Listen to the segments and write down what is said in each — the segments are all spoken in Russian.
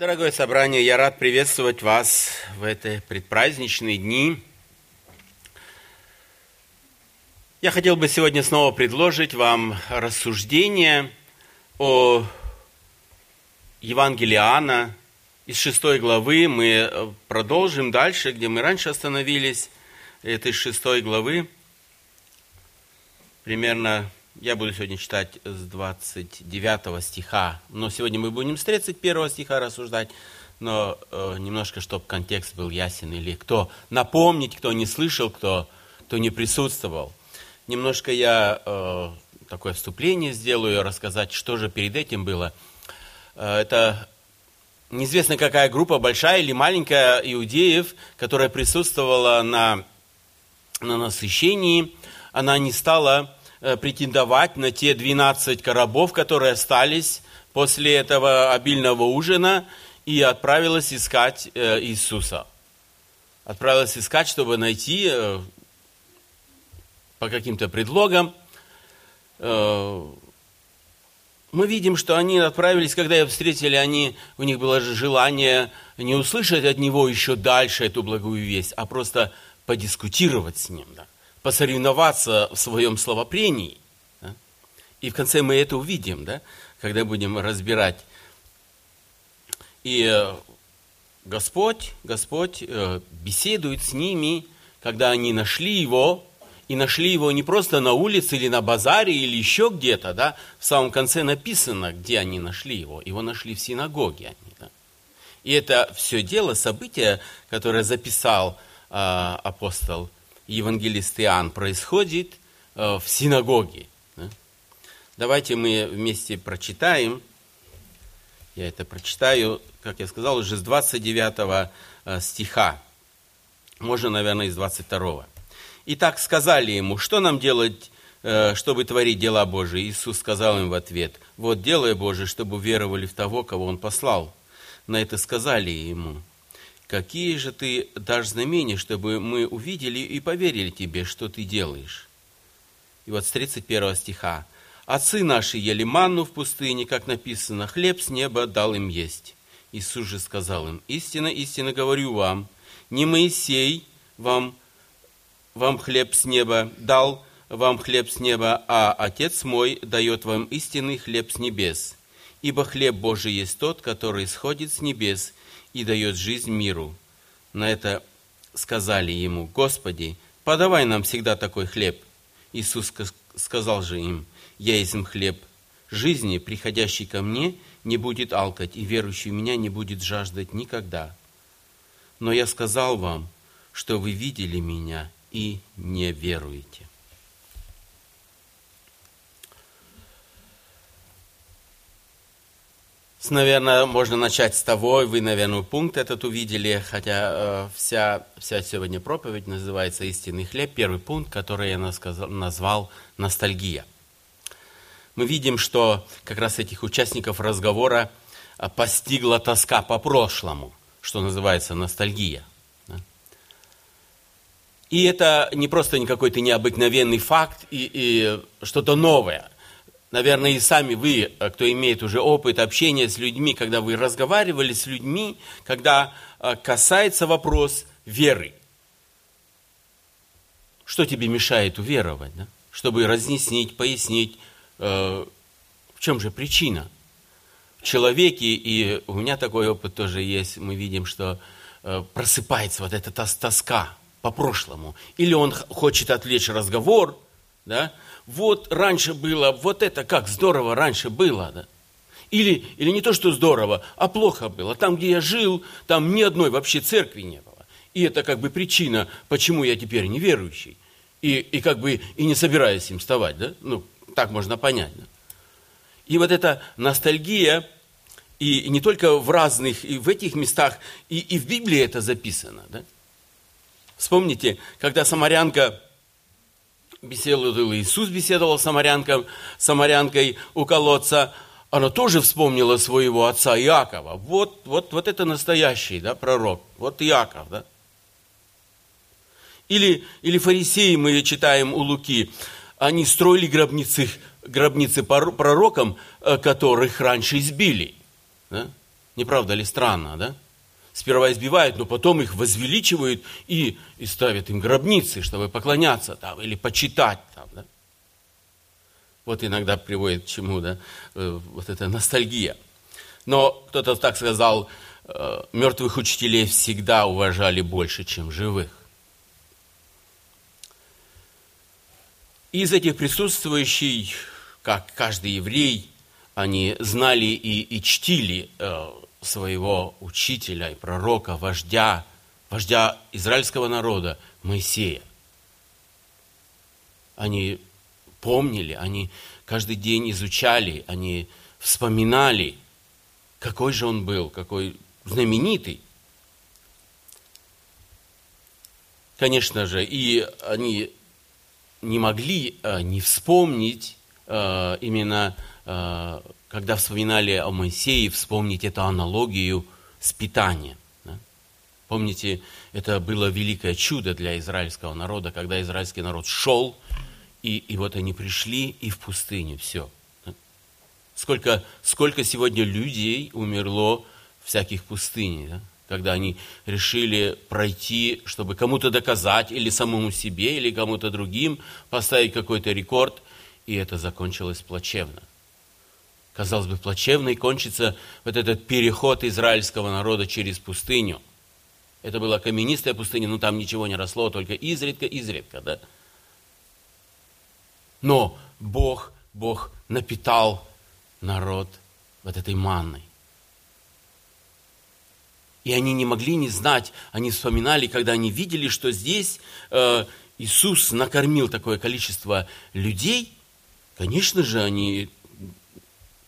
Дорогое собрание, я рад приветствовать вас в эти предпраздничные дни. Я хотел бы сегодня снова предложить вам рассуждение о Евангелии Иоанна. Из шестой главы мы продолжим дальше, где мы раньше остановились. Это из шестой главы, примерно я буду сегодня читать с 29 стиха, но сегодня мы будем с 31 стиха рассуждать, но э, немножко, чтобы контекст был ясен, или кто напомнить, кто не слышал, кто, кто не присутствовал. Немножко я э, такое вступление сделаю, рассказать, что же перед этим было. Э, это неизвестно какая группа, большая или маленькая иудеев, которая присутствовала на, на насыщении, она не стала претендовать на те 12 коробов, которые остались после этого обильного ужина, и отправилась искать э, Иисуса. Отправилась искать, чтобы найти э, по каким-то предлогам. Мы видим, что они отправились, когда их встретили, они, у них было желание не услышать от него еще дальше эту благую весть, а просто подискутировать с ним. Да посоревноваться в своем словопрении. Да? И в конце мы это увидим, да? когда будем разбирать. И э, Господь, Господь э, беседует с ними, когда они нашли его, и нашли его не просто на улице или на базаре или еще где-то, да, в самом конце написано, где они нашли его. Его нашли в синагоге они, да. И это все дело, событие, которое записал э, апостол евангелист Иоанн происходит э, в синагоге. Давайте мы вместе прочитаем. Я это прочитаю, как я сказал, уже с 29 э, стиха. Можно, наверное, из 22. Итак, сказали ему, что нам делать, э, чтобы творить дела Божии? Иисус сказал им в ответ, вот дело Божие, чтобы веровали в того, кого Он послал. На это сказали ему, какие же ты дашь знамения, чтобы мы увидели и поверили тебе, что ты делаешь? И вот с 31 стиха. Отцы наши ели манну в пустыне, как написано, хлеб с неба дал им есть. Иисус же сказал им, истинно, истинно говорю вам, не Моисей вам, вам хлеб с неба дал, вам хлеб с неба, а Отец мой дает вам истинный хлеб с небес. Ибо хлеб Божий есть тот, который сходит с небес и дает жизнь миру. На это сказали ему, Господи, подавай нам всегда такой хлеб. Иисус сказал же им, я есть хлеб жизни, приходящий ко мне, не будет алкать, и верующий в меня не будет жаждать никогда. Но я сказал вам, что вы видели меня и не веруете. Наверное, можно начать с того, вы, наверное, пункт этот увидели, хотя э, вся, вся сегодня проповедь называется «Истинный хлеб». Первый пункт, который я назвал «Ностальгия». Мы видим, что как раз этих участников разговора э, постигла тоска по прошлому, что называется ностальгия. И это не просто какой-то необыкновенный факт и, и что-то новое – наверное, и сами вы, э, кто имеет уже опыт общения с людьми, когда вы разговаривали с людьми, когда э, касается вопрос веры. Что тебе мешает уверовать? Да? Чтобы разъяснить, пояснить, э, в чем же причина. В человеке, и у меня такой опыт тоже есть, мы видим, что просыпается вот эта тоска по прошлому. Или он хочет отвлечь разговор, да, вот раньше было, вот это как здорово раньше было, да? Или, или не то, что здорово, а плохо было. Там, где я жил, там ни одной вообще церкви не было. И это как бы причина, почему я теперь неверующий. И, и как бы и не собираюсь им вставать, да? Ну, так можно понять, да? И вот эта ностальгия, и не только в разных, и в этих местах, и, и в Библии это записано, да? Вспомните, когда самарянка беседовал Иисус, беседовал с самарянкой, самарянкой у колодца, она тоже вспомнила своего отца Иакова. Вот, вот, вот это настоящий да, пророк, вот Иаков. Да? Или, или фарисеи, мы читаем у Луки, они строили гробницы, гробницы пророкам, э, которых раньше избили. Да? Не правда ли странно, да? Сперва избивают, но потом их возвеличивают и, и ставят им гробницы, чтобы поклоняться там или почитать там, да? Вот иногда приводит к чему, да, э, вот эта ностальгия. Но кто-то так сказал, э, мертвых учителей всегда уважали больше, чем живых. Из этих присутствующих, как каждый еврей, они знали и, и чтили э, своего учителя и пророка, вождя, вождя израильского народа Моисея. Они помнили, они каждый день изучали, они вспоминали, какой же он был, какой знаменитый. Конечно же, и они не могли э, не вспомнить э, именно, э, когда вспоминали о Моисее, вспомнить эту аналогию с питанием. Помните, это было великое чудо для израильского народа, когда израильский народ шел, и, и вот они пришли, и в пустыне все. Сколько, сколько сегодня людей умерло всяких пустыней, да? когда они решили пройти, чтобы кому-то доказать, или самому себе, или кому-то другим, поставить какой-то рекорд, и это закончилось плачевно. Казалось бы, плачевно и кончится вот этот переход израильского народа через пустыню. Это была каменистая пустыня, но там ничего не росло, только изредка-изредка, да. Но Бог, Бог напитал народ вот этой манной. И они не могли не знать, они вспоминали, когда они видели, что здесь э, Иисус накормил такое количество людей, конечно же, они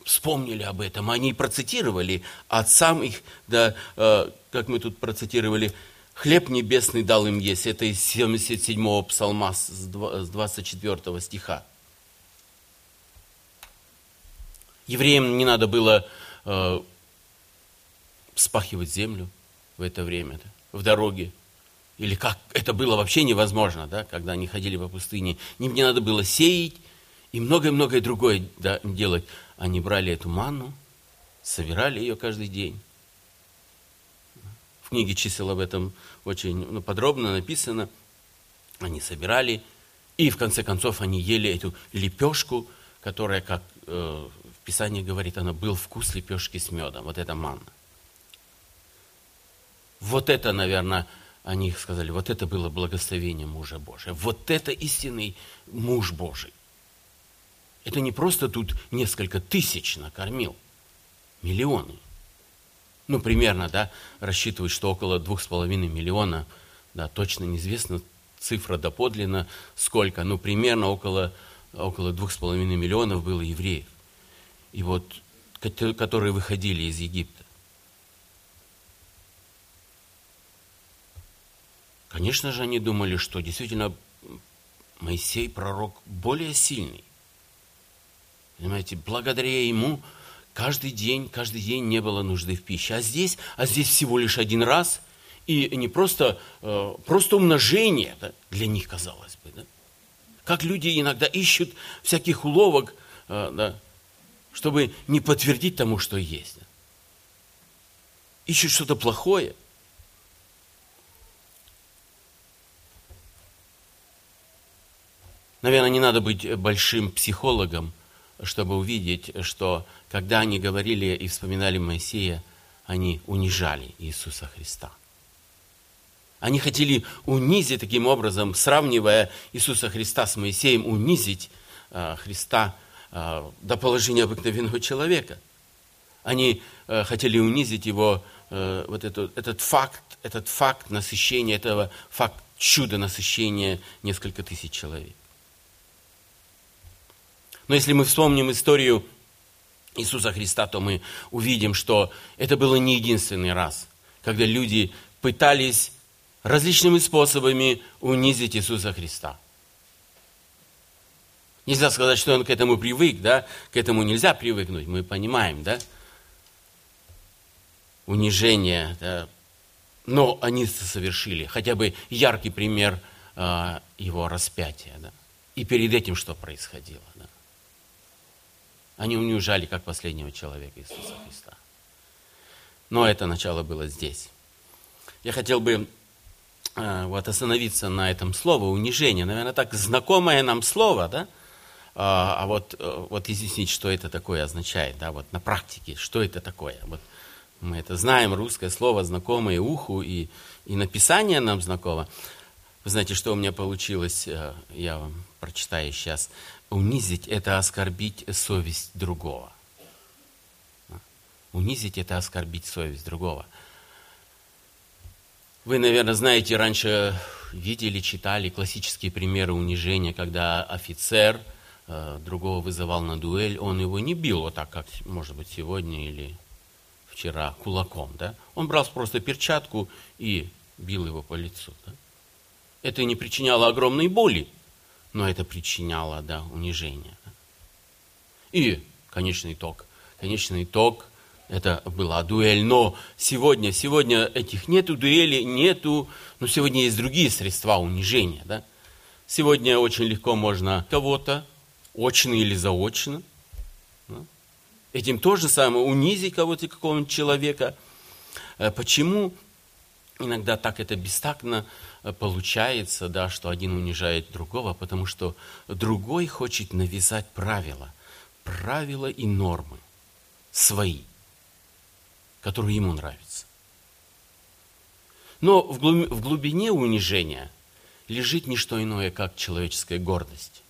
вспомнили об этом, они процитировали отцам их, да, э, как мы тут процитировали, хлеб небесный дал им есть, это из 77-го псалма с 24 стиха. Евреям не надо было э, спахивать землю в это время, да, в дороге. Или как это было вообще невозможно, да, когда они ходили по пустыне. Им не надо было сеять и многое-многое другое да, делать. Они брали эту манну, собирали ее каждый день. В книге чисел об этом очень ну, подробно написано. Они собирали, и в конце концов они ели эту лепешку, которая, как э, в Писании говорит, она был вкус лепешки с медом. Вот это манна. Вот это, наверное, они сказали, вот это было благословение мужа Божия. Вот это истинный муж Божий. Это не просто тут несколько тысяч накормил, миллионы. Ну, примерно, да, рассчитывают, что около двух с половиной миллиона, да, точно неизвестно цифра доподлинно сколько, но примерно около, около двух с половиной миллионов было евреев. И вот, которые выходили из Египта. Конечно же, они думали, что действительно Моисей пророк более сильный. Понимаете, благодаря ему каждый день, каждый день не было нужды в пище. А здесь, а здесь всего лишь один раз. И не просто, э, просто умножение да, для них, казалось бы. Да? Как люди иногда ищут всяких уловок, э, да, чтобы не подтвердить тому, что есть. Да? Ищут что-то плохое. Наверное, не надо быть большим психологом, чтобы увидеть, что когда они говорили и вспоминали Моисея, они унижали Иисуса Христа. Они хотели унизить таким образом, сравнивая Иисуса Христа с Моисеем, унизить э, Христа э, до положения обыкновенного человека. Они э, хотели унизить его, э, вот этот, этот факт, этот факт насыщения, этого факт чуда насыщения несколько тысяч человек. Но если мы вспомним историю Иисуса Христа, то мы увидим, что это было не единственный раз, когда люди пытались различными способами унизить Иисуса Христа. Нельзя сказать, что он к этому привык, да? К этому нельзя привыкнуть, мы понимаем, да? Унижение, да? Но они совершили хотя бы яркий пример э, его распятия, да? И перед этим что происходило, да? Они унижали как последнего человека Иисуса Христа. Но это начало было здесь. Я хотел бы э, вот остановиться на этом слове унижение. Наверное, так знакомое нам слово, да? А, а вот, э, вот изъяснить, что это такое означает, да, вот на практике, что это такое. Вот мы это знаем, русское слово, знакомое уху, и, и написание нам знакомо. Вы знаете, что у меня получилось, э, я вам прочитаю сейчас. Унизить – это оскорбить совесть другого. Унизить – это оскорбить совесть другого. Вы, наверное, знаете, раньше видели, читали классические примеры унижения, когда офицер э, другого вызывал на дуэль, он его не бил вот так, как, может быть, сегодня или вчера кулаком, да? Он брал просто перчатку и бил его по лицу, да? Это не причиняло огромной боли, но это причиняло, да, унижение. И конечный итог. Конечный итог – это была дуэль. Но сегодня, сегодня этих нету дуэли, нету, но сегодня есть другие средства унижения, да? Сегодня очень легко можно кого-то, очно или заочно, да? этим тоже самое унизить кого-то, какого-нибудь человека. Э, почему иногда так это бестактно получается, да, что один унижает другого, потому что другой хочет навязать правила, правила и нормы свои, которые ему нравятся. Но в глубине унижения лежит не что иное, как человеческая гордость,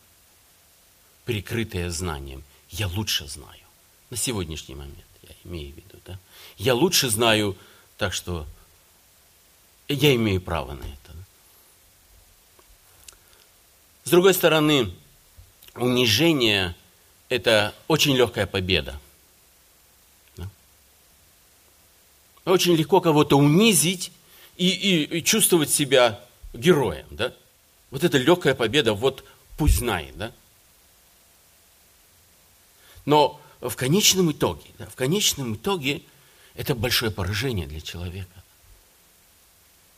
прикрытая знанием. Я лучше знаю. На сегодняшний момент я имею в виду. Да? Я лучше знаю, так что я имею право на это. С другой стороны, унижение – это очень легкая победа. Очень легко кого-то унизить и, и, и чувствовать себя героем. Да? Вот это легкая победа, вот пусть знает. Да? Но в конечном итоге, да, в конечном итоге это большое поражение для человека.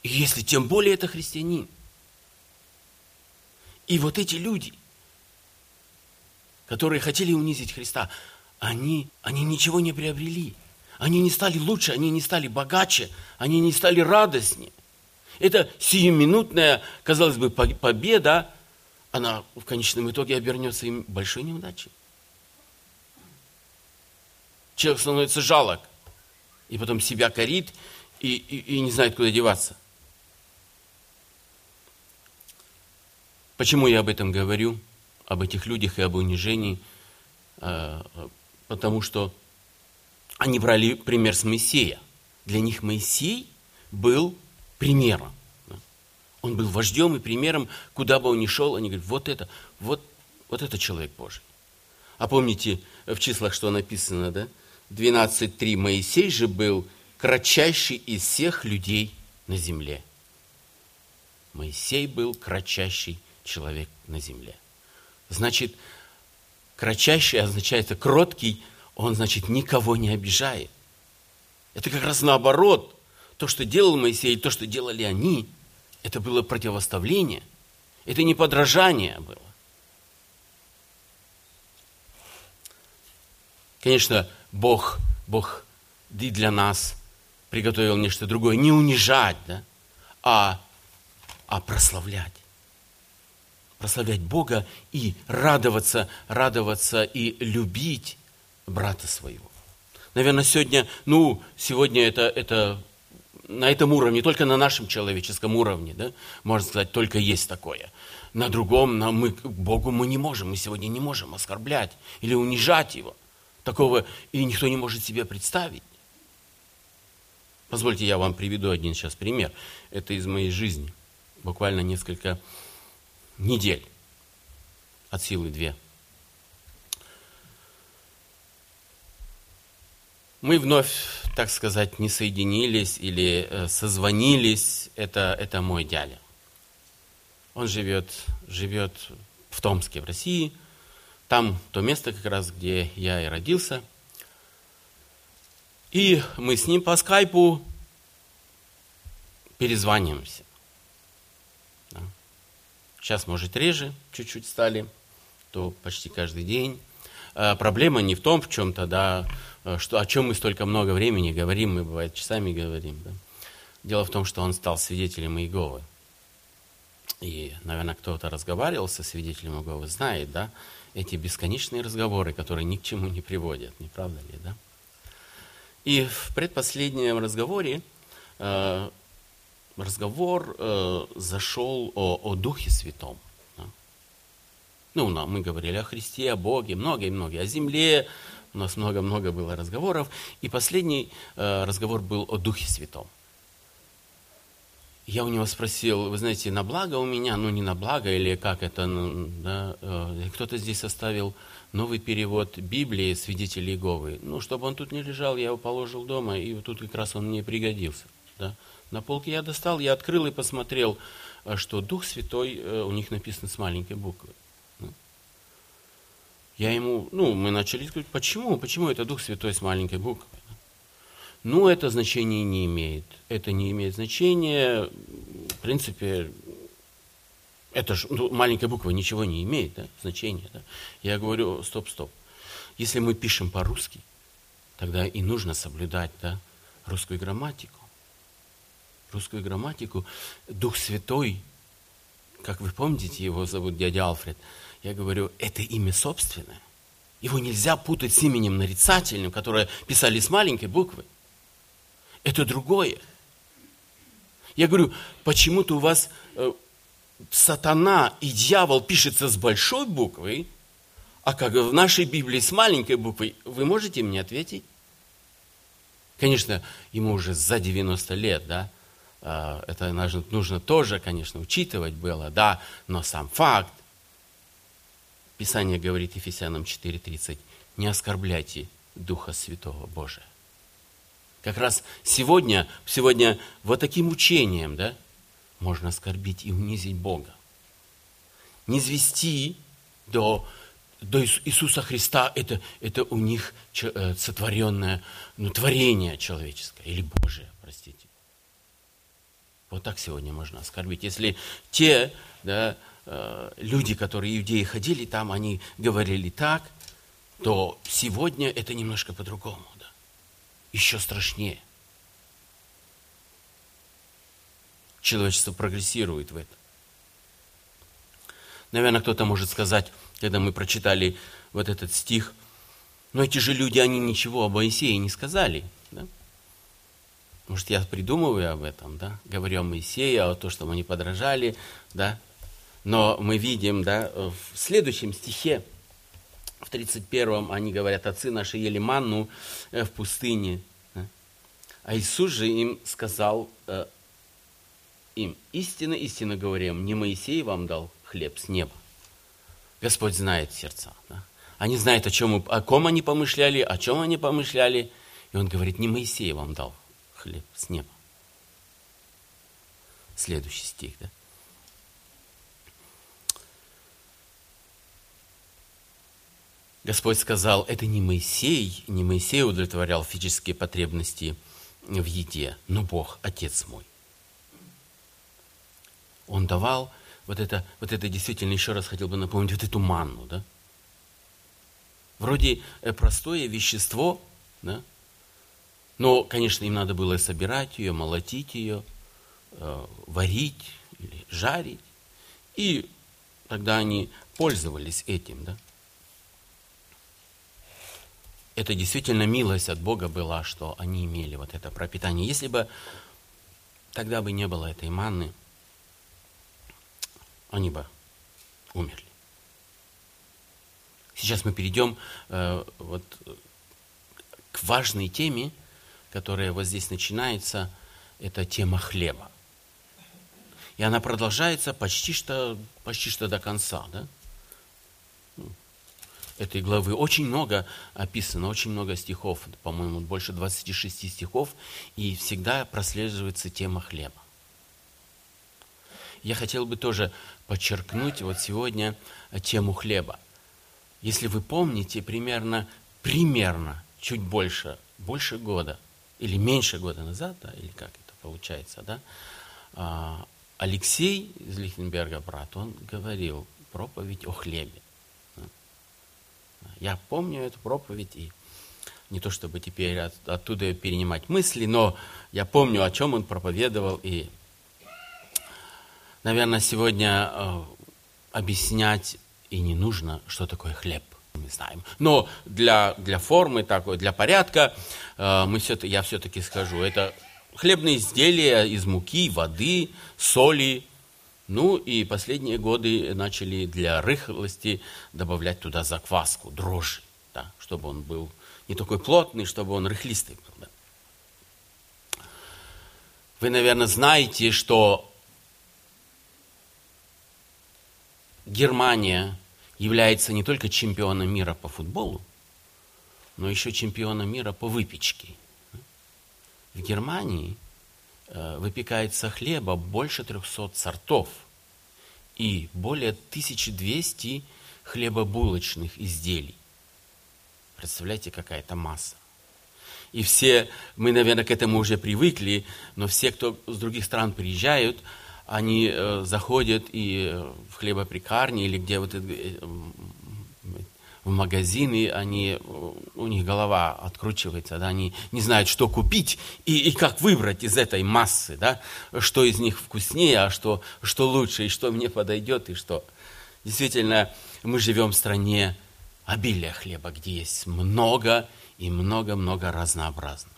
И если тем более это христианин – и вот эти люди, которые хотели унизить Христа, они, они ничего не приобрели. Они не стали лучше, они не стали богаче, они не стали радостнее. Это сиюминутная, казалось бы, победа, она в конечном итоге обернется им большой неудачей. Человек становится жалок, и потом себя корит, и, и, и не знает, куда деваться. Почему я об этом говорю, об этих людях и об унижении? А, потому что они брали пример с Моисея. Для них Моисей был примером. Он был вождем и примером, куда бы он ни шел, они говорят, вот это, вот, вот это человек Божий. А помните в числах, что написано, да? 12.3. Моисей же был кратчайший из всех людей на земле. Моисей был кратчайший человек на земле. Значит, кратчайший означает кроткий, он, значит, никого не обижает. Это как раз наоборот. То, что делал Моисей, то, что делали они, это было противоставление. Это не подражание было. Конечно, Бог, Бог и для нас приготовил нечто другое. Не унижать, да, а, а прославлять прославлять Бога и радоваться, радоваться и любить брата своего. Наверное, сегодня, ну, сегодня это, это на этом уровне, только на нашем человеческом уровне, да, можно сказать, только есть такое. На другом, на мы, Богу мы не можем, мы сегодня не можем оскорблять или унижать Его. Такого и никто не может себе представить. Позвольте, я вам приведу один сейчас пример. Это из моей жизни. Буквально несколько недель. От силы две. Мы вновь, так сказать, не соединились или э, созвонились. Это, это мой дядя. Он живет, живет в Томске, в России. Там то место как раз, где я и родился. И мы с ним по скайпу перезваниваемся. Сейчас, может, реже чуть-чуть стали, то почти каждый день. э, проблема не в том, в чем-то, да, э, что, о чем мы столько много времени говорим, мы, бывает, часами говорим. Да. Дело в том, что он стал свидетелем Иеговы. И, наверное, кто-то разговаривал со свидетелем Иеговы, знает, да, эти бесконечные разговоры, которые ни к чему не приводят, не правда ли, да? И в предпоследнем разговоре э, разговор э, зашел о, о Духе Святом. Да? Ну, мы говорили о Христе, о Боге, многие-многие, о земле, у нас много-много было разговоров. И последний э, разговор был о Духе Святом. Я у него спросил, вы знаете, на благо у меня, ну не на благо, или как это, ну, да, э, кто-то здесь составил новый перевод Библии свидетелей Иеговы. Ну, чтобы он тут не лежал, я его положил дома, и вот тут как раз он мне пригодился. Да. На полке я достал, я открыл и посмотрел, э, что Дух Святой э, у них написано с маленькой буквы. Ну. Я ему, ну, мы начали говорить, почему, почему это Дух Святой с маленькой буквы? Ну, это значение не имеет. Это не имеет значения. В принципе, это же ну, маленькая буква ничего не имеет, да, значения. Да? Я говорю, стоп, стоп. Если мы пишем по-русски, тогда и нужно соблюдать да, русскую грамматику. Русскую грамматику. Дух Святой, как вы помните, его зовут дядя Алфред, я говорю, это имя собственное. Его нельзя путать с именем нарицательным, которое писали с маленькой буквы это другое. Я говорю, почему-то у вас э, сатана и дьявол пишется с большой буквы, а как в нашей Библии с маленькой буквой, вы можете мне ответить? Конечно, ему уже за 90 лет, да, это нужно, нужно тоже, конечно, учитывать было, да, но сам факт, Писание говорит Ефесянам 4.30, не оскорбляйте Духа Святого Божия. Как раз сегодня, сегодня вот таким учением, да, можно оскорбить и унизить Бога. Не звести до, до Иисуса Христа, это, это у них э, сотворенное ну, творение человеческое, или Божие, простите. Вот так сегодня можно оскорбить. Если те да, э, люди, которые иудеи ходили там, они говорили так, то сегодня это немножко по-другому еще страшнее. Человечество прогрессирует в этом. Наверное, кто-то может сказать, когда мы прочитали вот этот стих, но эти же люди, они ничего об Моисее не сказали. Да? Может, я придумываю об этом, да? говорю о Моисее, о том, что мы не подражали, да? но мы видим да, в следующем стихе, в 31-м они говорят, отцы наши ели манну э, в пустыне. А Иисус же им сказал э, им, истинно, истинно говорим, не Моисей вам дал хлеб с неба. Господь знает сердца. Да? Они знают, о, чем, о ком они помышляли, о чем они помышляли. И он говорит, не Моисей вам дал хлеб с неба. Следующий стих, да? Господь сказал, это не Моисей, не Моисей удовлетворял физические потребности в еде, но Бог, Отец мой. Он давал вот это, вот это действительно, еще раз хотел бы напомнить, вот эту манну, да? Вроде э, простое вещество, да? Но, конечно, им надо было собирать ее, молотить ее, э, варить или жарить. И тогда они пользовались этим, да? это действительно милость от Бога была, что они имели вот это пропитание. Если бы тогда бы не было этой манны, они бы умерли. Сейчас мы перейдем э, вот, к важной теме, которая вот здесь начинается, это тема хлеба. И она продолжается почти что, почти что до конца. Да? этой главы очень много описано, очень много стихов, по-моему, больше 26 стихов, и всегда прослеживается тема хлеба. Я хотел бы тоже подчеркнуть вот сегодня тему хлеба. Если вы помните, примерно, примерно чуть больше, больше года или меньше года назад, да, или как это получается, да, а, Алексей из Лихтенберга, брат, он говорил проповедь о хлебе. Я помню эту проповедь, и не то чтобы теперь от, оттуда перенимать мысли, но я помню, о чем он проповедовал, и, наверное, сегодня э, объяснять и не нужно, что такое хлеб. Мы знаем. Но для, для формы такой, для порядка, э, мы все, я все-таки скажу, это хлебные изделия из муки, воды, соли, ну и последние годы начали для рыхлости добавлять туда закваску, дрожжи, да, чтобы он был не такой плотный, чтобы он рыхлистый был. Да. Вы, наверное, знаете, что Германия является не только чемпионом мира по футболу, но еще чемпионом мира по выпечке. В Германии Э, выпекается хлеба больше 300 сортов и более 1200 хлебобулочных изделий. Представляете, какая-то масса. И все, мы, наверное, к этому уже привыкли, но все, кто с других стран приезжают, они э, заходят и э, в хлебопрекарни или где вот э, в магазины, они, у них голова откручивается, да, они не знают, что купить и, и как выбрать из этой массы, да, что из них вкуснее, а что, что лучше, и что мне подойдет, и что. Действительно, мы живем в стране обилия хлеба, где есть много и много-много разнообразно.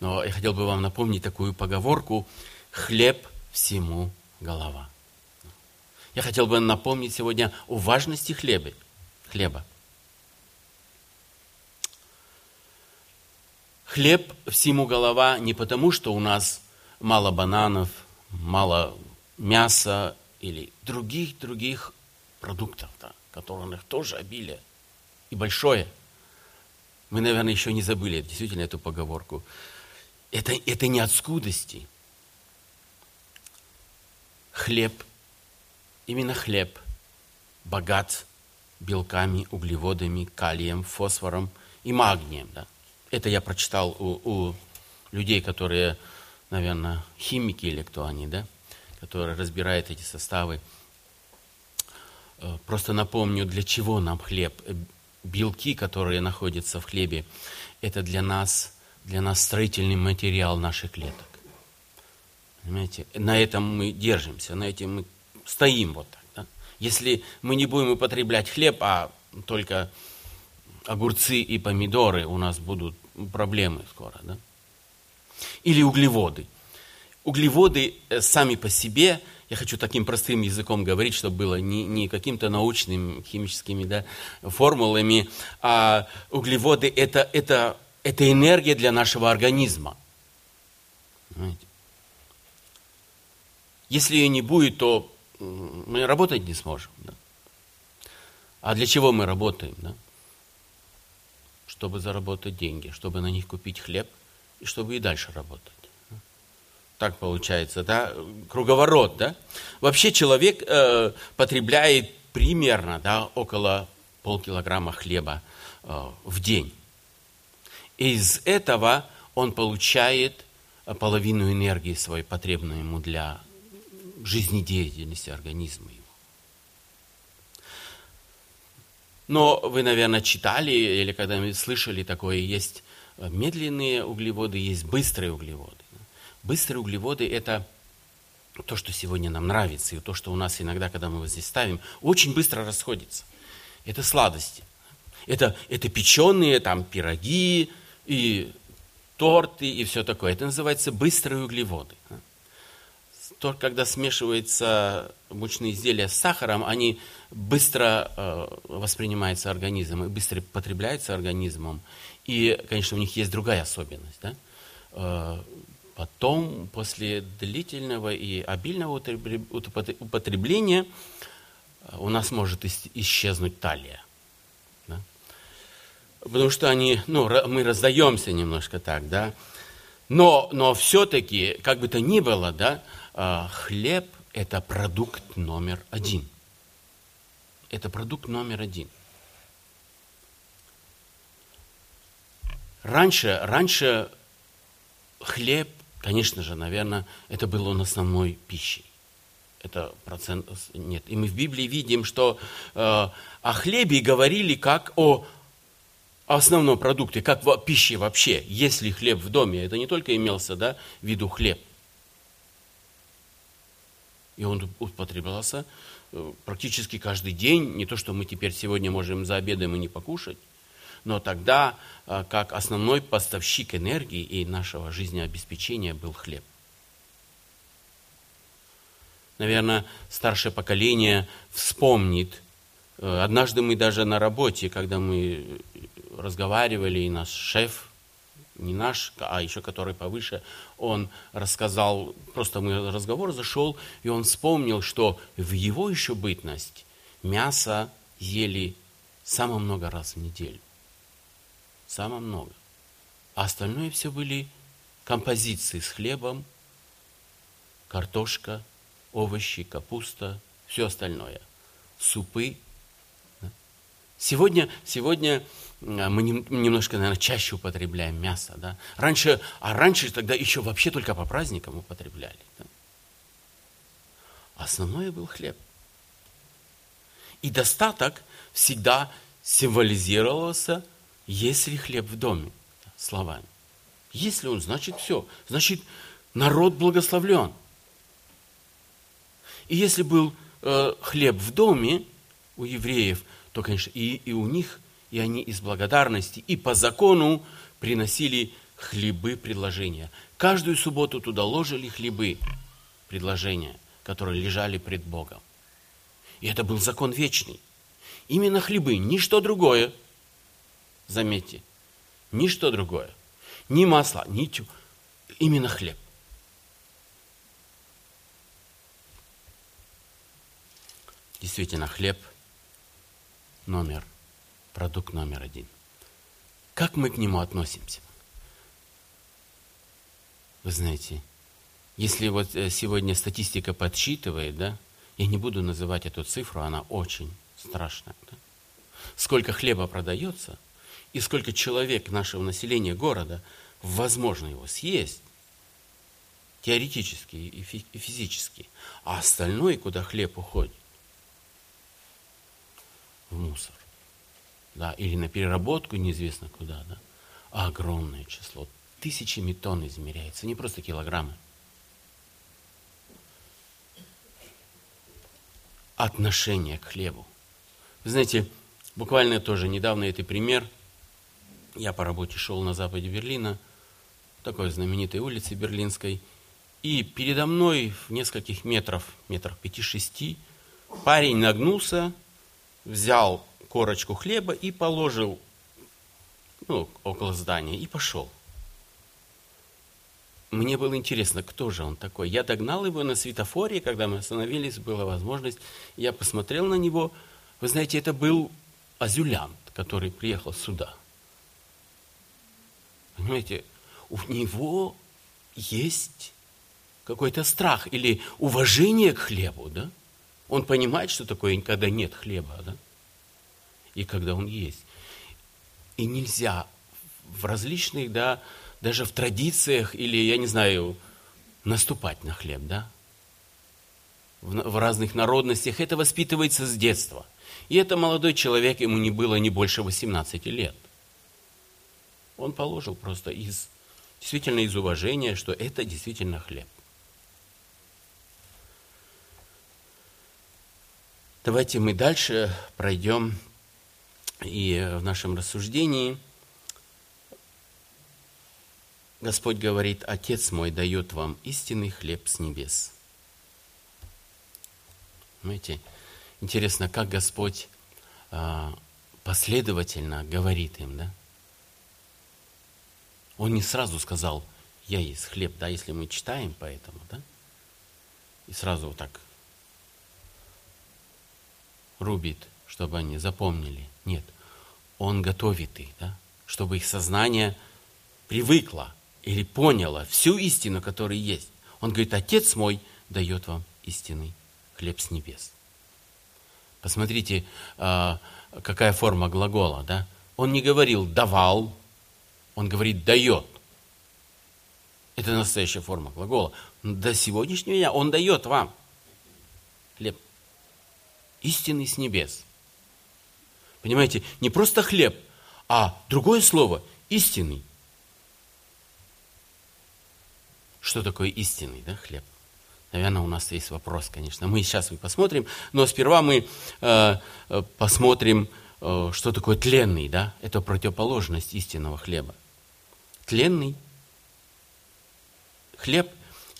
Но я хотел бы вам напомнить такую поговорку «хлеб всему голова». Я хотел бы напомнить сегодня о важности хлеба. хлеба. Хлеб всему голова не потому, что у нас мало бананов, мало мяса или других-других продуктов, да, которых тоже обилие и большое. Мы, наверное, еще не забыли действительно эту поговорку. Это, это не от скудости. Хлеб Именно хлеб богат белками, углеводами, калием, фосфором и магнием. Да? Это я прочитал у, у людей, которые, наверное, химики или кто они, да? которые разбирают эти составы. Э, просто напомню, для чего нам хлеб. Э, белки, которые находятся в хлебе, это для нас, для нас строительный материал наших клеток. Понимаете? На этом мы держимся, на этом мы стоим вот так. Да? Если мы не будем употреблять хлеб, а только огурцы и помидоры, у нас будут проблемы скоро. Да? Или углеводы. Углеводы э, сами по себе, я хочу таким простым языком говорить, чтобы было не, не каким-то научным химическими да, формулами, а углеводы это, это, это энергия для нашего организма. Понимаете? Если ее не будет, то мы работать не сможем. Да? А для чего мы работаем? Да? Чтобы заработать деньги, чтобы на них купить хлеб и чтобы и дальше работать. Так получается, да? Круговорот, да? Вообще человек э, потребляет примерно, да, около полкилограмма хлеба э, в день. Из этого он получает половину энергии своей, потребной ему для жизнедеятельности организма его. Но вы, наверное, читали или когда-нибудь слышали такое, есть медленные углеводы, есть быстрые углеводы. Быстрые углеводы – это то, что сегодня нам нравится, и то, что у нас иногда, когда мы его здесь ставим, очень быстро расходится. Это сладости. Это, это печеные там пироги и торты и все такое. Это называется быстрые углеводы то, когда смешиваются мучные изделия с сахаром, они быстро э, воспринимаются организмом и быстро потребляются организмом. И, конечно, у них есть другая особенность. Да? Э, потом, после длительного и обильного употребления, э, у нас может исчезнуть талия. Потому что они, ну, мы раздаемся немножко так, да. Но, но все-таки, как бы то ни было, да, а, хлеб – это продукт номер один. Это продукт номер один. Раньше, раньше хлеб, конечно же, наверное, это был он основной пищей. Это процент нет. И мы в Библии видим, что э, о хлебе говорили как о основном продукте, как в пище вообще. Если хлеб в доме, это не только имелся да, в виду хлеб. И он употреблялся э, практически каждый день. Не то, что мы теперь сегодня можем за обедом и не покушать, но тогда э, как основной поставщик энергии и нашего жизнеобеспечения был хлеб наверное, старшее поколение вспомнит. Э, однажды мы даже на работе, когда мы разговаривали, и наш шеф, не наш, а еще который повыше, он рассказал, просто мы разговор зашел, и он вспомнил, что в его еще бытность мясо ели самое много раз в неделю. Самое много. А остальное все были композиции с хлебом, картошка, овощи, капуста, все остальное. Супы. Сегодня, сегодня а, мы немножко, наверное, чаще употребляем мясо. Да? Раньше, а раньше тогда еще вообще только по праздникам употребляли. Да? Основное был хлеб. И достаток всегда символизировался, если хлеб в доме, словами. Если он, значит все. Значит, народ благословлен. И если был э, хлеб в доме у евреев, то, конечно, и, и у них, и они из благодарности, и по закону приносили хлебы предложения. Каждую субботу туда ложили хлебы предложения, которые лежали пред Богом. И это был закон вечный. Именно хлебы, ничто другое. Заметьте, ничто другое. Ни масла, ни тю. Именно хлеб. Действительно, хлеб номер, продукт номер один. Как мы к нему относимся? Вы знаете, если вот э, сегодня статистика подсчитывает, да, я не буду называть эту цифру, она очень страшная. Да? Сколько хлеба продается и сколько человек нашего населения города возможно его съесть, теоретически и физически, а остальное, куда хлеб уходит, в мусор. Да, или на переработку неизвестно куда, да. А огромное число, тысячами тонн измеряется, не просто килограммы. Отношение к хлебу. Вы знаете, буквально тоже недавно это пример. Я по работе шел на западе Берлина, такой знаменитой улице берлинской, и передо мной в нескольких метров, метрах пяти-шести, парень нагнулся, взял корочку хлеба и положил ну, около здания и пошел. Мне было интересно, кто же он такой. Я догнал его на светофоре, когда мы остановились, была возможность. Я посмотрел на него. Вы знаете, это был азюлянт, который приехал сюда. Понимаете, у него есть какой-то страх или уважение к хлебу, да? Он понимает, что такое, когда нет хлеба, да? И когда он есть. И нельзя в различных, да, даже в традициях или, я не знаю, наступать на хлеб, да? В, в разных народностях это воспитывается с детства. И это молодой человек, ему не было не больше 18 лет. Он положил просто из, действительно из уважения, что это действительно хлеб. Давайте мы дальше пройдем и в нашем рассуждении. Господь говорит, Отец мой дает вам истинный хлеб с небес. Понимаете, интересно, как Господь а, последовательно говорит им, да? Он не сразу сказал, я есть хлеб, да, если мы читаем поэтому, да? И сразу вот так рубит, чтобы они запомнили. Нет, он готовит их, да, чтобы их сознание привыкло или поняло всю истину, которая есть. Он говорит, Отец мой дает вам истинный хлеб с небес. Посмотрите, а, какая форма глагола, да? Он не говорил «давал», он говорит «дает». Это настоящая форма глагола. До сегодняшнего дня он дает вам. Истинный с небес. Понимаете, не просто хлеб, а другое слово – истинный. Что такое истинный да, хлеб? Наверное, у нас есть вопрос, конечно. Мы сейчас и посмотрим, но сперва мы э, э, посмотрим, э, что такое тленный, да? Это противоположность истинного хлеба. Тленный хлеб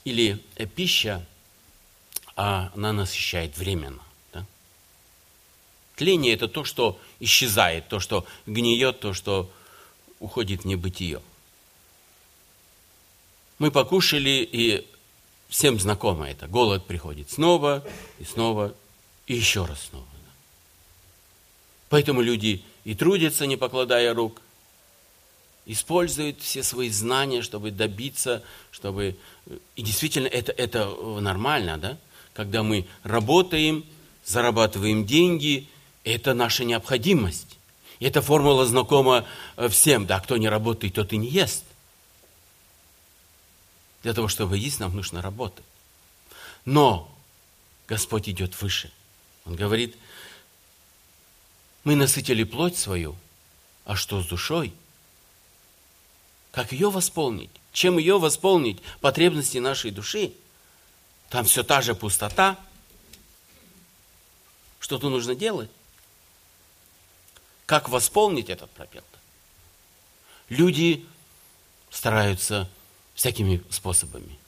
или э, пища, а она насыщает временно. Тление – это то, что исчезает, то, что гниет, то, что уходит в небытие. Мы покушали, и всем знакомо это. Голод приходит снова и снова, и еще раз снова. Поэтому люди и трудятся, не покладая рук, используют все свои знания, чтобы добиться, чтобы... И действительно, это, это нормально, да? Когда мы работаем, зарабатываем деньги, это наша необходимость. Эта формула знакома всем, да, кто не работает, тот и не ест. Для того, чтобы есть, нам нужно работать. Но Господь идет выше. Он говорит, мы насытили плоть свою, а что с душой? Как ее восполнить? Чем ее восполнить? Потребности нашей души. Там все та же пустота. Что-то нужно делать. Как восполнить этот пробел? Люди стараются всякими способами.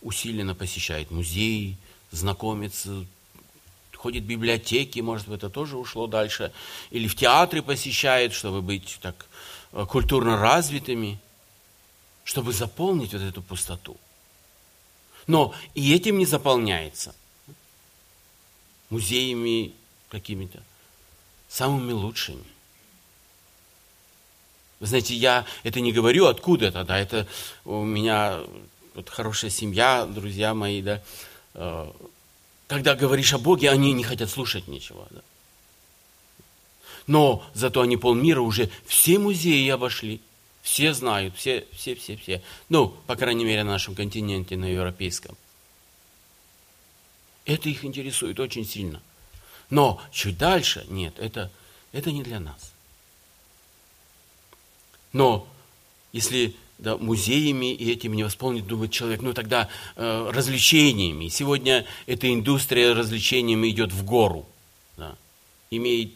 Усиленно посещает музеи, знакомится, ходит в библиотеки, может быть, это тоже ушло дальше, или в театры посещает, чтобы быть так э, культурно развитыми, чтобы заполнить вот эту пустоту. Но и этим не заполняется. Музеями какими-то, самыми лучшими. Вы знаете, я это не говорю откуда-то, да, это у меня вот хорошая семья, друзья мои, да. Э, когда говоришь о Боге, они не хотят слушать ничего, да. Но зато они полмира уже все музеи обошли, все знают, все, все, все, все. Ну, по крайней мере, на нашем континенте, на европейском. Это их интересует очень сильно. Но чуть дальше, нет, это, это не для нас. Но если да, музеями и этим не восполнить, думает человек, ну тогда э, развлечениями. Сегодня эта индустрия развлечениями идет в гору, да, имеет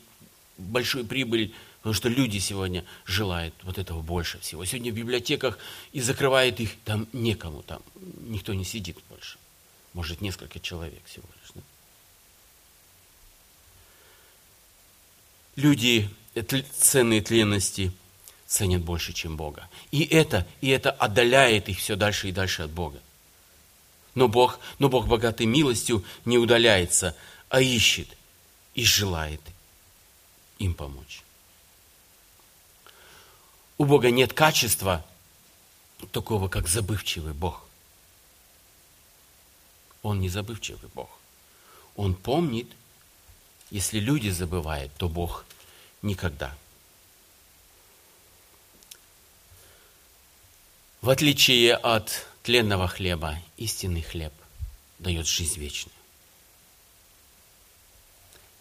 большую прибыль, потому что люди сегодня желают вот этого больше всего. Сегодня в библиотеках и закрывает их, там некому, там никто не сидит больше. Может, несколько человек всего лишь. Да? Люди ценные тленности – ценят больше, чем Бога. И это, и это отдаляет их все дальше и дальше от Бога. Но Бог, но Бог богатой милостью не удаляется, а ищет и желает им помочь. У Бога нет качества такого, как забывчивый Бог. Он не забывчивый Бог. Он помнит, если люди забывают, то Бог никогда. В отличие от тленного хлеба, истинный хлеб дает жизнь вечную.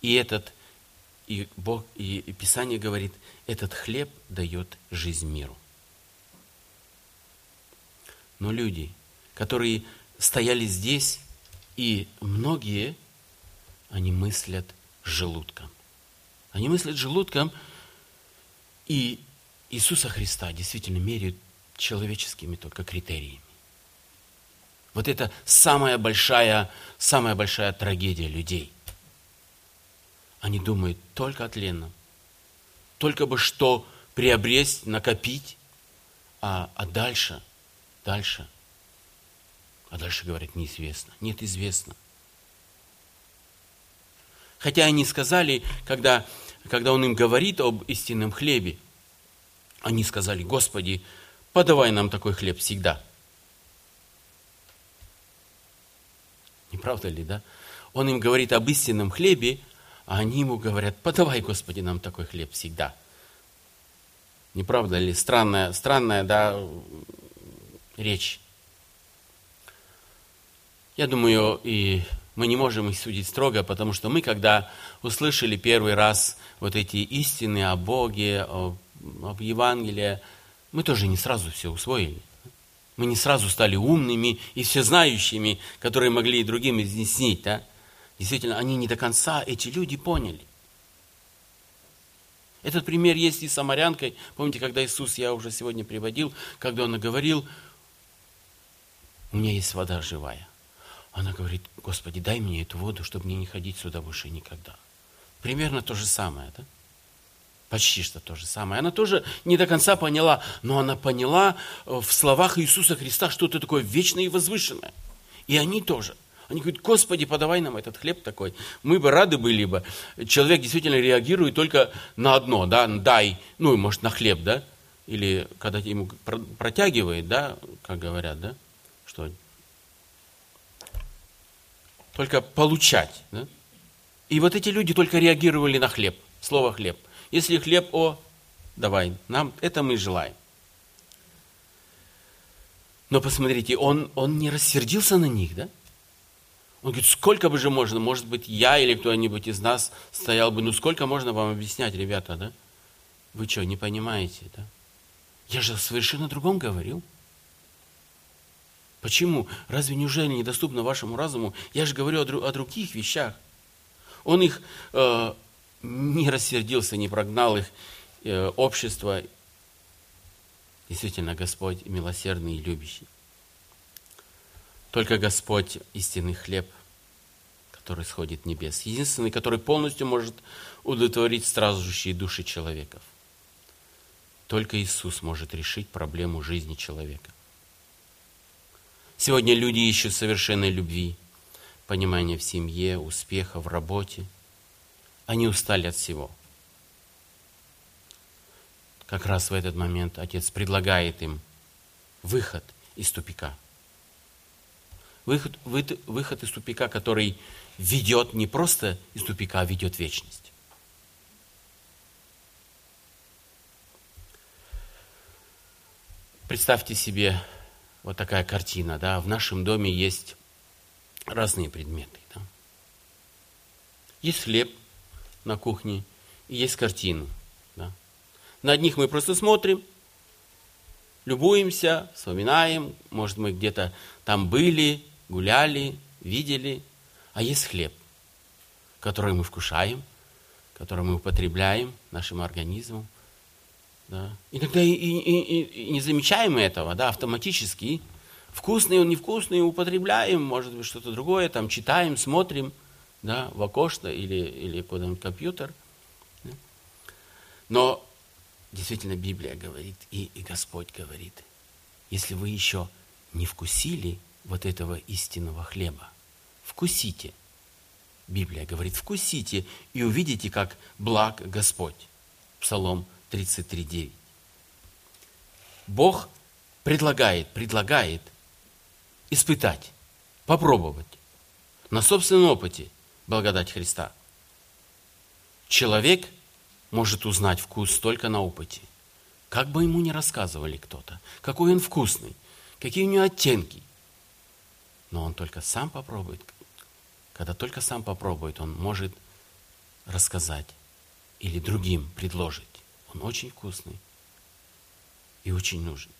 И этот, и Бог, и Писание говорит, этот хлеб дает жизнь миру. Но люди, которые стояли здесь, и многие, они мыслят желудком. Они мыслят желудком, и Иисуса Христа действительно меряют человеческими только критериями. Вот это самая большая, самая большая трагедия людей. Они думают только о тленном. Только бы что приобрести, накопить, а, а дальше, дальше, а дальше говорят неизвестно. Нет, известно. Хотя они сказали, когда, когда он им говорит об истинном хлебе, они сказали, Господи, подавай нам такой хлеб всегда. Не правда ли, да? Он им говорит об истинном хлебе, а они ему говорят, подавай, Господи, нам такой хлеб всегда. Не правда ли? Странная, странная, да, речь. Я думаю, и Мы не можем их судить строго, потому что мы, когда услышали первый раз вот эти истины о Боге, об, об Евангелии, мы тоже не сразу все усвоили. Мы не сразу стали умными и всезнающими, которые могли и другим изъяснить. Да? Действительно, они не до конца, эти люди поняли. Этот пример есть и с самарянкой. Помните, когда Иисус, я уже сегодня приводил, когда Он говорил, у меня есть вода живая. Она говорит, Господи, дай мне эту воду, чтобы мне не ходить сюда больше никогда. Примерно то же самое, да? Почти что то же самое. Она тоже не до конца поняла, но она поняла э, в словах Иисуса Христа что-то такое вечное и возвышенное. И они тоже. Они говорят, Господи, подавай нам этот хлеб такой. Мы бы рады были бы. Человек действительно реагирует только на одно, да, дай, ну, может, на хлеб, да, или когда ему протягивает, да, как говорят, да, что только получать. Да? И вот эти люди только реагировали на хлеб, слово хлеб. Если хлеб, о, давай, нам это мы желаем. Но посмотрите, он, он не рассердился на них, да? Он говорит, сколько бы же можно, может быть, я или кто-нибудь из нас стоял бы, ну сколько можно вам объяснять, ребята, да? Вы что, не понимаете, да? Я же совершенно другом говорил. Почему? Разве неужели недоступно вашему разуму? Я же говорю о, о других вещах. Он их э, не рассердился, не прогнал их э, общество. Действительно, Господь милосердный и любящий. Только Господь истинный хлеб, который сходит небес. Единственный, который полностью может удовлетворить страждущие души человеков. Только Иисус может решить проблему жизни человека. Сегодня люди ищут совершенной любви, понимания в семье, успеха в работе. Они устали от всего. Как раз в этот момент Отец предлагает им выход из тупика. Выход, выход из тупика, который ведет не просто из тупика, а ведет вечность. Представьте себе вот такая картина, да, в нашем доме есть разные предметы. Да. Есть хлеб на кухне и есть картины. Да. На одних мы просто смотрим, любуемся, вспоминаем, может, мы где-то там были, гуляли, видели, а есть хлеб, который мы вкушаем, который мы употребляем нашим организмом – да. Иногда и, и, и, и не замечаем этого, да, автоматически. Вкусный он, невкусный, употребляем, может быть, что-то другое, там читаем, смотрим, да, в окошко или, или куда-нибудь компьютер. Да. Но действительно Библия говорит, и, и Господь говорит, если вы еще не вкусили вот этого истинного хлеба, вкусите. Библия говорит, вкусите и увидите, как благ Господь. Псалом 33.9. Бог предлагает, предлагает испытать, попробовать на собственном опыте благодать Христа. Человек может узнать вкус только на опыте. Как бы ему ни рассказывали кто-то, какой он вкусный, какие у него оттенки. Но он только сам попробует. Когда только сам попробует, он может рассказать или другим предложить. Он очень вкусный и очень нужен.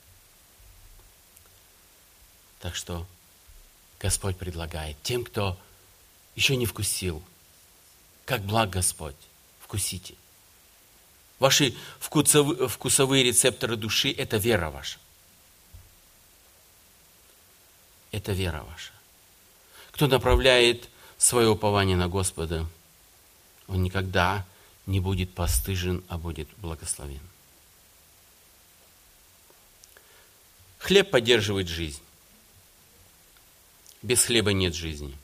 Так что Господь предлагает тем, кто еще не вкусил, как благ Господь, вкусите. Ваши вкусовые рецепторы души – это вера ваша. Это вера ваша. Кто направляет свое упование на Господа, он никогда не будет постыжен, а будет благословен. Хлеб поддерживает жизнь. Без хлеба нет жизни.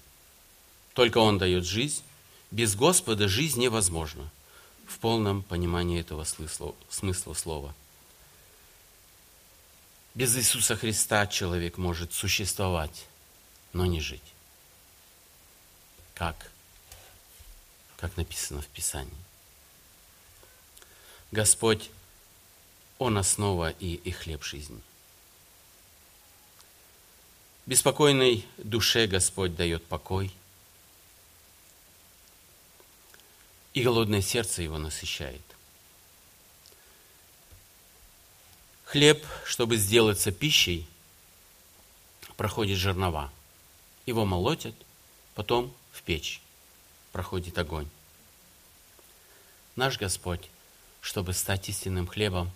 Только Он дает жизнь. Без Господа жизнь невозможна в полном понимании этого смысла, смысла слова. Без Иисуса Христа человек может существовать, но не жить. Как? Как написано в Писании. Господь, Он основа и, и хлеб жизни. Беспокойной душе Господь дает покой, и голодное сердце его насыщает. Хлеб, чтобы сделаться пищей, проходит жернова. Его молотят, потом в печь проходит огонь. Наш Господь, чтобы стать истинным хлебом,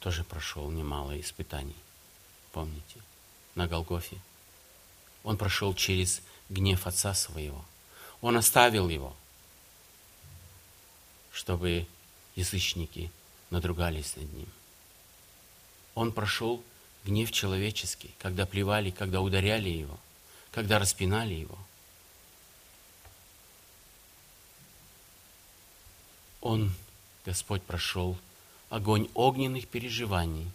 тоже прошел немало испытаний. Помните, на Голгофе. Он прошел через гнев Отца Своего. Он оставил его, чтобы язычники надругались над ним. Он прошел гнев человеческий, когда плевали, когда ударяли его, когда распинали его. Он, Господь, прошел огонь огненных переживаний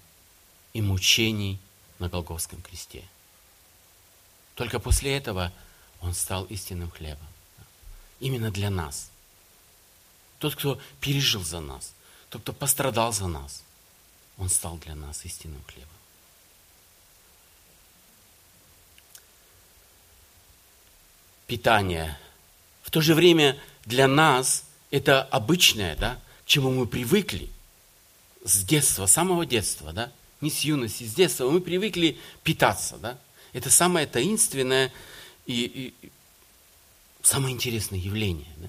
и мучений на Голговском кресте. Только после этого Он стал истинным хлебом. Именно для нас. Тот, кто пережил за нас, тот, кто пострадал за нас, Он стал для нас истинным хлебом. питание. В то же время для нас это обычное, да, чему мы привыкли с детства, с самого детства, да, не с юности, с детства мы привыкли питаться, да. Это самое таинственное и, и самое интересное явление, да.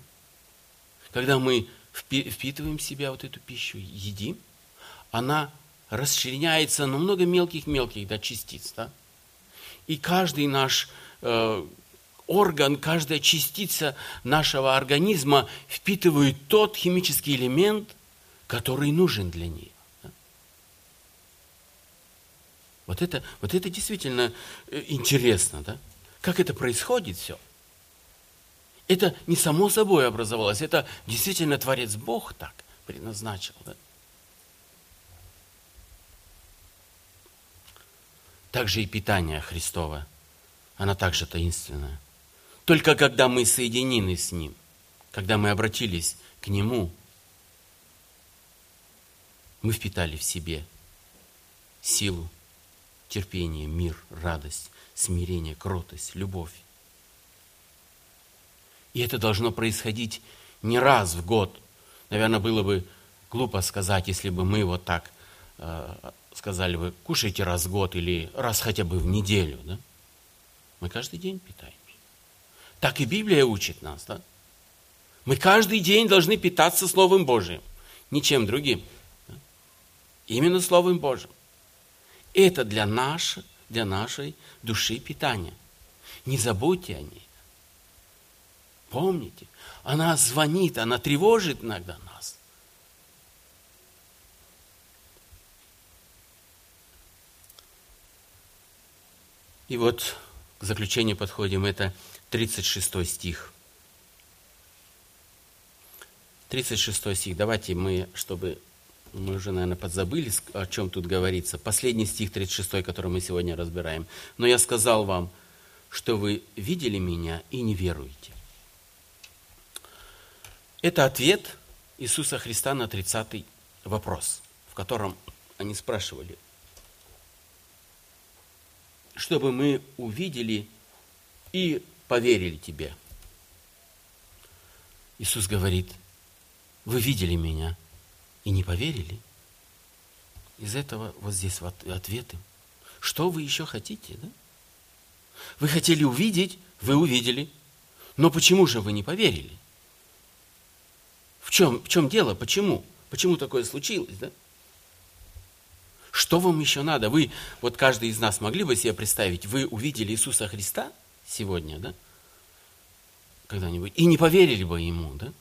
Когда мы впитываем в себя вот эту пищу, едим, она расчленяется на много мелких-мелких да, частиц, да. И каждый наш э, орган, каждая частица нашего организма впитывает тот химический элемент, который нужен для нее. Вот это, вот это действительно э, интересно, да? Как это происходит все? Это не само собой образовалось, это действительно Творец Бог так предназначил. Да? Также и питание Христово, оно также таинственное. Только когда мы соединены с Ним, когда мы обратились к Нему, мы впитали в себе силу, терпение, мир, радость, смирение, кротость, любовь. И это должно происходить не раз в год. Наверное, было бы глупо сказать, если бы мы вот так э, сказали бы, кушайте раз в год или раз хотя бы в неделю. Да? Мы каждый день питаем. Так и Библия учит нас. Да? Мы каждый день должны питаться Словом Божиим, ничем другим. Да? Именно Словом Божьим. Это для, наш, для нашей души питание. Не забудьте о ней. Помните, она звонит, она тревожит иногда нас. И вот к заключению подходим. Это 36 стих. 36 стих. Давайте мы, чтобы мы уже, наверное, подзабыли, о чем тут говорится. Последний стих 36, который мы сегодня разбираем. «Но я сказал вам, что вы видели меня и не веруете». Это ответ Иисуса Христа на 30 вопрос, в котором они спрашивали, чтобы мы увидели и поверили тебе. Иисус говорит, вы видели меня и не поверили. Из этого вот здесь ответы. Что вы еще хотите, да? Вы хотели увидеть, вы увидели. Но почему же вы не поверили? В чем, в чем дело? Почему? Почему такое случилось, да? Что вам еще надо? Вы, вот каждый из нас могли бы себе представить, вы увидели Иисуса Христа – сегодня, да? Когда-нибудь. И не поверили бы ему, да?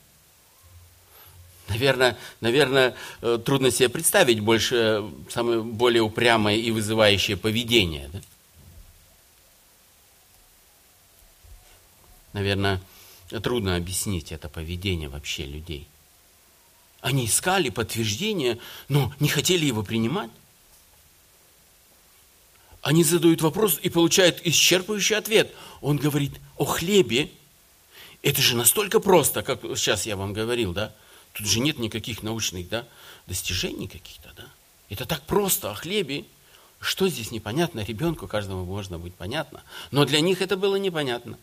Наверное, наверное, э, трудно себе представить больше, самое более упрямое и вызывающее поведение. Да? Наверное, трудно объяснить это поведение вообще людей. Они искали подтверждение, но не хотели его принимать. Они задают вопрос и получают исчерпывающий ответ. Он говорит о хлебе. Это же настолько просто, как сейчас я вам говорил, да? Тут же нет никаких научных да, достижений каких-то, да? Это так просто о хлебе. Что здесь непонятно? Ребенку каждому можно быть понятно. Но для них это было непонятно.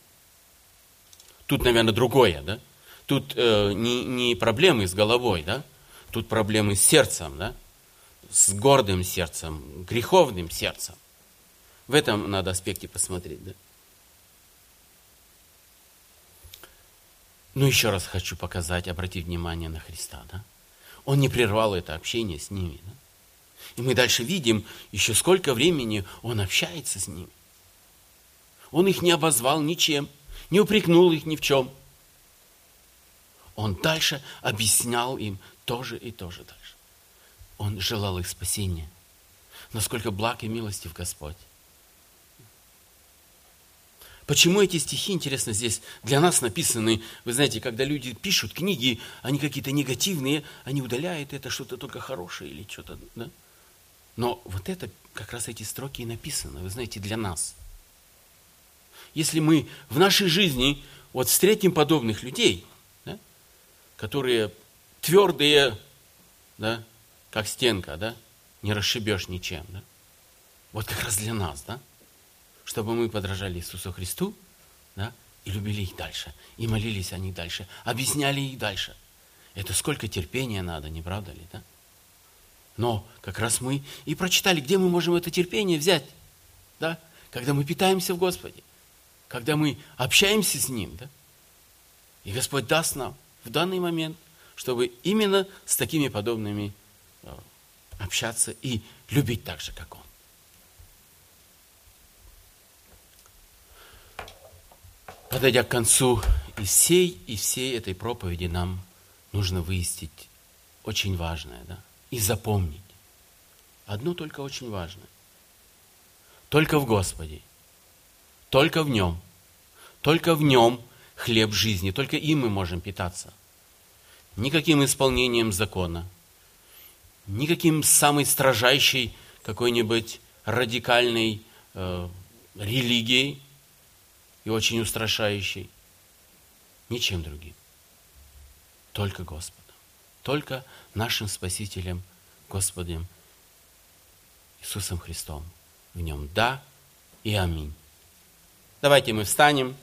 Тут, наверное, другое, да? Тут э, не, не проблемы с головой, да? Тут проблемы с сердцем, да? С гордым сердцем, греховным сердцем. В этом надо аспекте посмотреть, да? Ну, еще раз хочу показать, обратить внимание на Христа, да? Он не прервал это общение с ними, да? И мы дальше видим, еще сколько времени он общается с ними. Он их не обозвал ничем, не упрекнул их ни в чем. Он дальше объяснял им тоже и тоже дальше. Он желал их спасения. Насколько благ и милостив Господь. Почему эти стихи, интересно, здесь для нас написаны? Вы знаете, когда люди пишут книги, они какие-то негативные, они удаляют это, что-то только хорошее или что-то, да? Но вот это, как раз эти строки и написаны, вы знаете, для нас. Если мы в нашей жизни вот встретим подобных людей, да, которые твердые, да, как стенка, да, не расшибешь ничем, да, вот как раз для нас, да, чтобы мы подражали Иисусу Христу, да, и любили их дальше, и молились о них дальше, объясняли их дальше. Это сколько терпения надо, не правда ли, да? Но как раз мы и прочитали, где мы можем это терпение взять, да? Когда мы питаемся в Господе, когда мы общаемся с Ним, да? И Господь даст нам в данный момент, чтобы именно с такими подобными э, общаться и любить так же, как Он. Подойдя к концу и всей, и всей этой проповеди нам нужно выяснить очень важное, да, и запомнить. Одно только очень важное. Только в Господе, только в Нем, только в Нем хлеб жизни, только им мы можем питаться. Никаким исполнением закона, никаким самой строжайшей какой-нибудь радикальной э, религией, и очень устрашающий. Ничем другим. Только Господом. Только нашим Спасителем, Господем Иисусом Христом. В нем да и аминь. Давайте мы встанем.